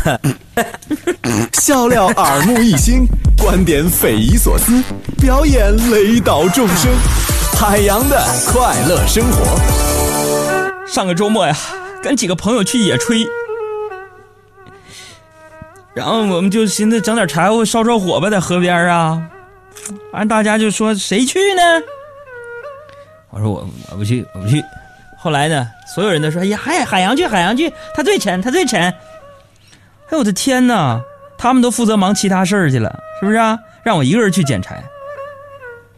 笑料耳目一新，观点匪夷所思，表演雷倒众生，海洋的快乐生活。上个周末呀，跟几个朋友去野炊，然后我们就寻思整点柴火烧烧火吧，在河边啊。完，大家就说谁去呢？我说我我不去，我不去。后来呢，所有人都说：“哎呀，海海洋去，海洋去，他最沉，他最沉。”哎，我的天哪！他们都负责忙其他事儿去了，是不是啊？让我一个人去捡柴。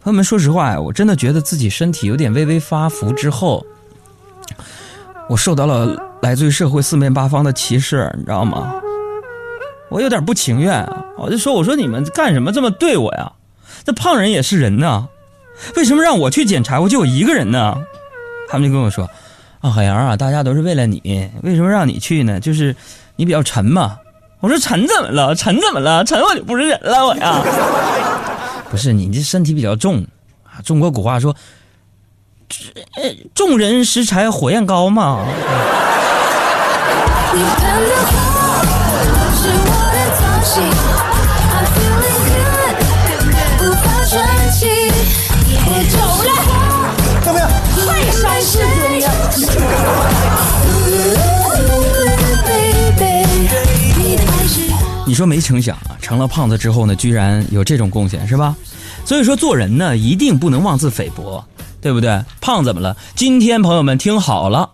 朋友们，说实话呀，我真的觉得自己身体有点微微发福之后，我受到了来自于社会四面八方的歧视，你知道吗？我有点不情愿，我就说：“我说你们干什么这么对我呀？这胖人也是人呐，为什么让我去捡柴火就我一个人呢？”他们就跟我说：“啊，海洋啊，大家都是为了你，为什么让你去呢？就是你比较沉嘛。”我说：“沉怎么了？沉怎么了？沉我就不是人了，我呀。不是你这身体比较重啊。中国古话说，众人拾柴火焰高嘛。”你你说没成想啊，成了胖子之后呢，居然有这种贡献，是吧？所以说做人呢，一定不能妄自菲薄，对不对？胖怎么了？今天朋友们听好了，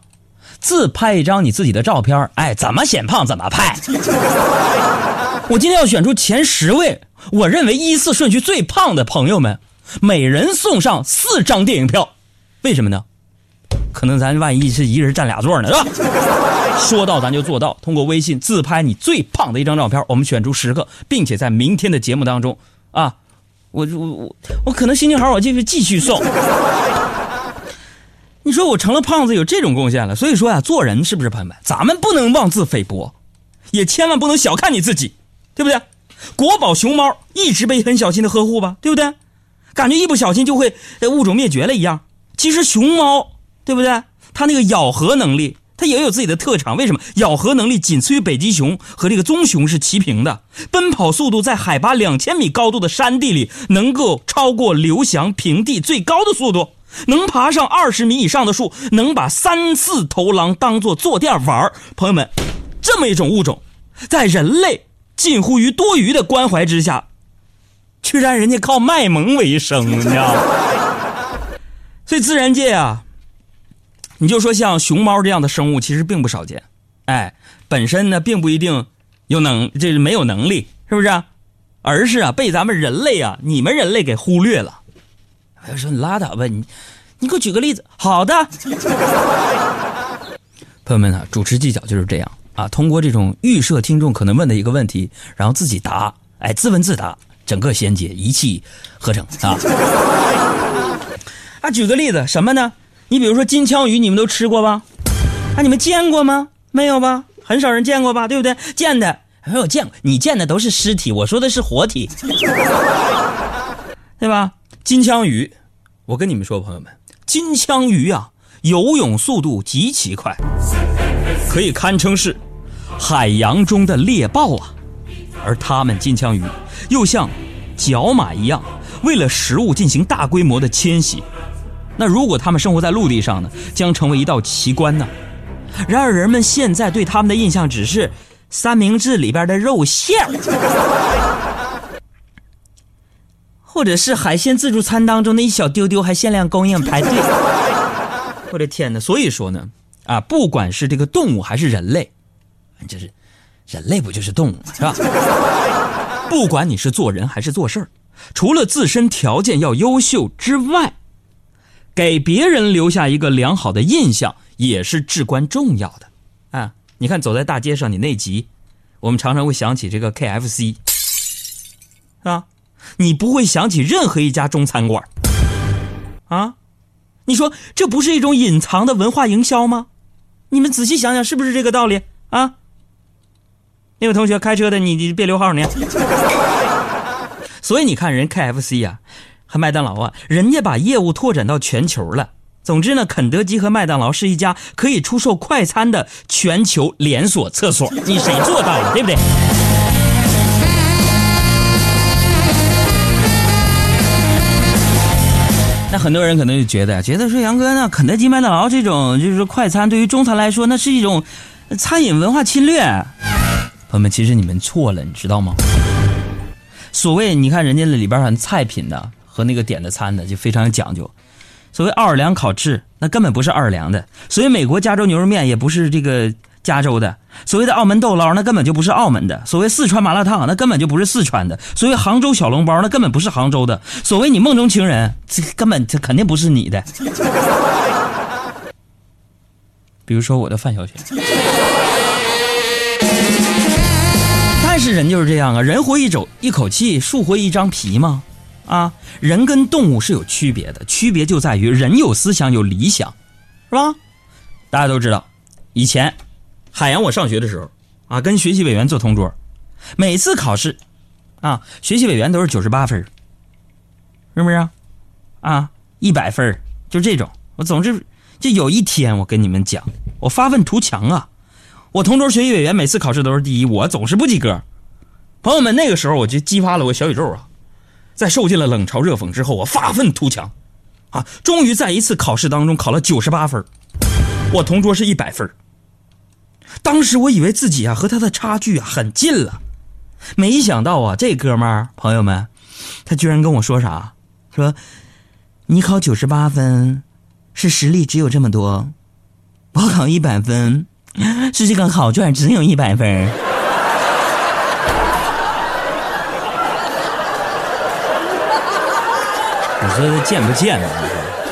自拍一张你自己的照片，哎，怎么显胖怎么拍。我今天要选出前十位，我认为依次顺序最胖的朋友们，每人送上四张电影票。为什么呢？可能咱万一是一个人占俩座呢，是吧？说到咱就做到，通过微信自拍你最胖的一张照片，我们选出十个，并且在明天的节目当中啊，我我我我可能心情好，我继续继续送。你说我成了胖子有这种贡献了，所以说呀，做人是不是朋友们？咱们不能妄自菲薄，也千万不能小看你自己，对不对？国宝熊猫一直被很小心的呵护吧，对不对？感觉一不小心就会物种灭绝了一样。其实熊猫对不对？它那个咬合能力。它也有自己的特长，为什么咬合能力仅次于北极熊和这个棕熊是齐平的？奔跑速度在海拔两千米高度的山地里能够超过刘翔平地最高的速度，能爬上二十米以上的树，能把三四头狼当做坐垫玩朋友们，这么一种物种，在人类近乎于多余的关怀之下，居然人家靠卖萌为生，你知道吗？所以自然界啊。你就说像熊猫这样的生物其实并不少见，哎，本身呢并不一定有能，这是没有能力，是不是？而是啊被咱们人类啊，你们人类给忽略了。我说你拉倒吧，你你给我举个例子。好的，朋友们啊，主持技巧就是这样啊，通过这种预设听众可能问的一个问题，然后自己答，哎，自问自答，整个衔接一气呵成啊。啊，举个例子，什么呢？你比如说金枪鱼，你们都吃过吧？啊，你们见过吗？没有吧？很少人见过吧？对不对？见的没有见过，你见的都是尸体，我说的是活体，对吧？金枪鱼，我跟你们说，朋友们，金枪鱼啊，游泳速度极其快，可以堪称是海洋中的猎豹啊。而它们金枪鱼又像角马一样，为了食物进行大规模的迁徙。那如果他们生活在陆地上呢，将成为一道奇观呢。然而人们现在对他们的印象只是三明治里边的肉馅 或者是海鲜自助餐当中的一小丢丢还限量供应排队。我的天哪！所以说呢，啊，不管是这个动物还是人类，就是人类不就是动物是吧？不管你是做人还是做事儿，除了自身条件要优秀之外，给别人留下一个良好的印象也是至关重要的，啊！你看，走在大街上，你内急，我们常常会想起这个 KFC，啊，你不会想起任何一家中餐馆，啊，你说这不是一种隐藏的文化营销吗？你们仔细想想，是不是这个道理啊？那位同学开车的，你你别留号呢。所以你看，人 KFC 呀。和麦当劳啊，人家把业务拓展到全球了，总之呢，肯德基和麦当劳是一家可以出售快餐的全球连锁厕所，你谁做到了，对不对？那很多人可能就觉得，觉得说杨哥，那肯德基、麦当劳这种就是快餐，对于中餐来说，那是一种餐饮文化侵略。朋友们，其实你们错了，你知道吗？所谓你看人家里边儿菜品的和那个点的餐的就非常讲究。所谓奥尔良烤翅，那根本不是奥尔良的；所谓美国加州牛肉面，也不是这个加州的；所谓的澳门豆捞，那根本就不是澳门的；所谓四川麻辣烫，那根本就不是四川的；所谓杭州小笼包，那根本不是杭州的；所谓你梦中情人，这根本这肯定不是你的。比如说我的范晓萱。但是人就是这样啊，人活一走一口气，树活一张皮嘛。啊，人跟动物是有区别的，区别就在于人有思想有理想，是吧？大家都知道，以前海洋我上学的时候啊，跟学习委员做同桌，每次考试啊，学习委员都是九十八分，是不是啊？啊，一百分就这种。我总是就有一天，我跟你们讲，我发愤图强啊！我同桌学习委员每次考试都是第一，我总是不及格。朋友们，那个时候我就激发了我小宇宙啊！在受尽了冷嘲热讽之后，我发愤图强，啊，终于在一次考试当中考了九十八分，我同桌是一百分。当时我以为自己啊和他的差距啊很近了，没想到啊这哥们儿朋友们，他居然跟我说啥？说你考九十八分是实力只有这么多，我考一百分是这个考卷只有一百分。你说他贱不贱呢？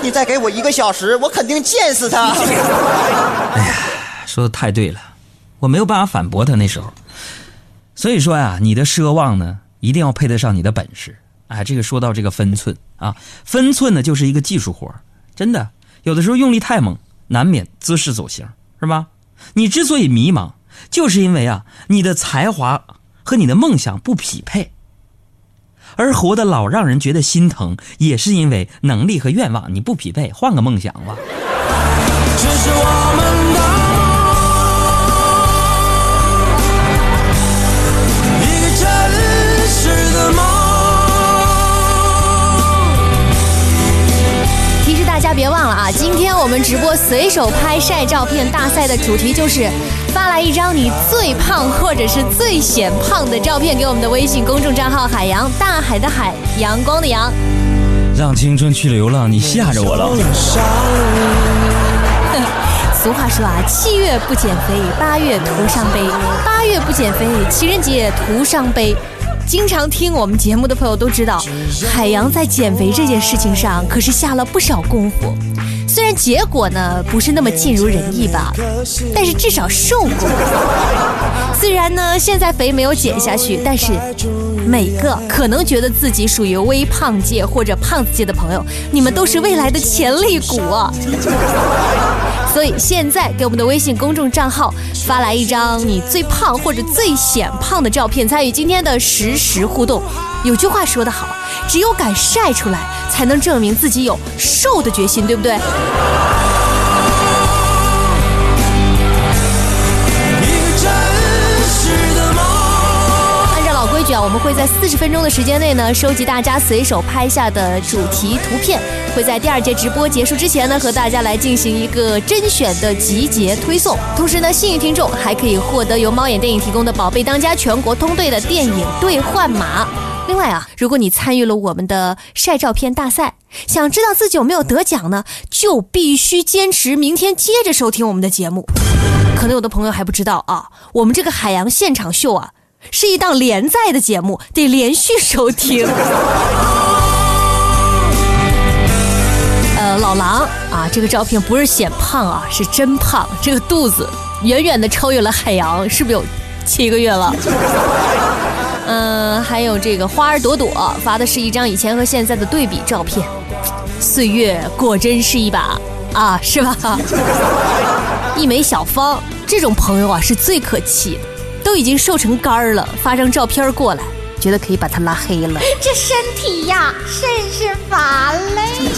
你再给我一个小时，我肯定见死他。哎呀，说的太对了，我没有办法反驳他那时候。所以说呀，你的奢望呢，一定要配得上你的本事。哎，这个说到这个分寸啊，分寸呢就是一个技术活真的，有的时候用力太猛，难免姿势走形，是吧？你之所以迷茫，就是因为啊，你的才华和你的梦想不匹配。而活得老让人觉得心疼，也是因为能力和愿望你不匹配，换个梦想吧。这是我们的。别忘了啊！今天我们直播随手拍晒照片大赛的主题就是发来一张你最胖或者是最显胖的照片给我们的微信公众账号“海洋大海的海阳光的阳”。让青春去流浪，你吓着我了。俗话说啊，七月不减肥，八月徒伤悲；八月不减肥，情人节徒伤悲。经常听我们节目的朋友都知道，海洋在减肥这件事情上可是下了不少功夫。虽然结果呢不是那么尽如人意吧，但是至少瘦过。虽然呢现在肥没有减下去，但是每个可能觉得自己属于微胖界或者胖子界的朋友，你们都是未来的潜力股啊！所以现在给我们的微信公众账号发来一张你最胖或者最显胖的照片，参与今天的实时互动。有句话说得好，只有敢晒出来，才能证明自己有瘦的决心，对不对？我们会在四十分钟的时间内呢，收集大家随手拍下的主题图片，会在第二节直播结束之前呢，和大家来进行一个甄选的集结推送。同时呢，幸运听众还可以获得由猫眼电影提供的“宝贝当家”全国通兑的电影兑换码。另外啊，如果你参与了我们的晒照片大赛，想知道自己有没有得奖呢，就必须坚持明天接着收听我们的节目。可能有的朋友还不知道啊，我们这个海洋现场秀啊。是一档连载的节目，得连续收听。呃，老狼啊，这个照片不是显胖啊，是真胖，这个肚子远远的超越了海洋，是不是有七个月了？嗯，还有这个花儿朵朵发的是一张以前和现在的对比照片，岁月果真是一把啊，是吧？一枚小芳这种朋友啊，是最可气的。都已经瘦成干儿了，发张照片过来，觉得可以把他拉黑了。这身体呀，甚是乏累。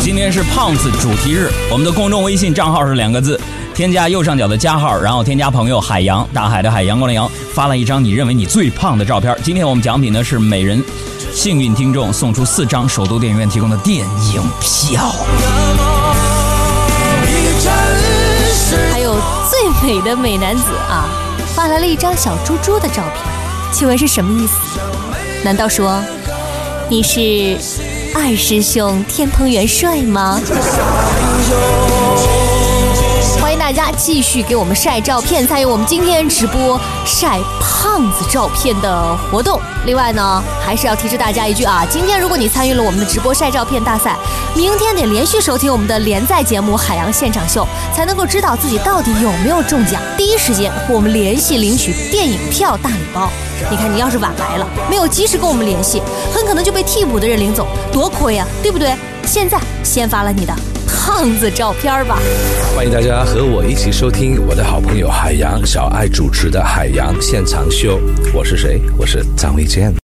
今天是胖子主题日，我们的公众微信账号是两个字，添加右上角的加号，然后添加朋友海洋，大海的海，阳光的阳，发了一张你认为你最胖的照片。今天我们奖品呢是每人幸运听众送出四张首都电影院提供的电影票。美的美男子啊，发来了一张小猪猪的照片，请问是什么意思？难道说你是二师兄天蓬元帅吗？大家继续给我们晒照片，参与我们今天直播晒胖子照片的活动。另外呢，还是要提示大家一句啊，今天如果你参与了我们的直播晒照片大赛，明天得连续收听我们的连载节目《海洋现场秀》，才能够知道自己到底有没有中奖，第一时间我们联系领取电影票大礼包。你看，你要是晚来了，没有及时跟我们联系，很可能就被替补的人领走，多亏呀、对不对？现在先发了你的胖子照片吧。欢迎大家和我一起收听我的好朋友海洋小爱主持的《海洋现场秀》。我是谁？我是张卫健。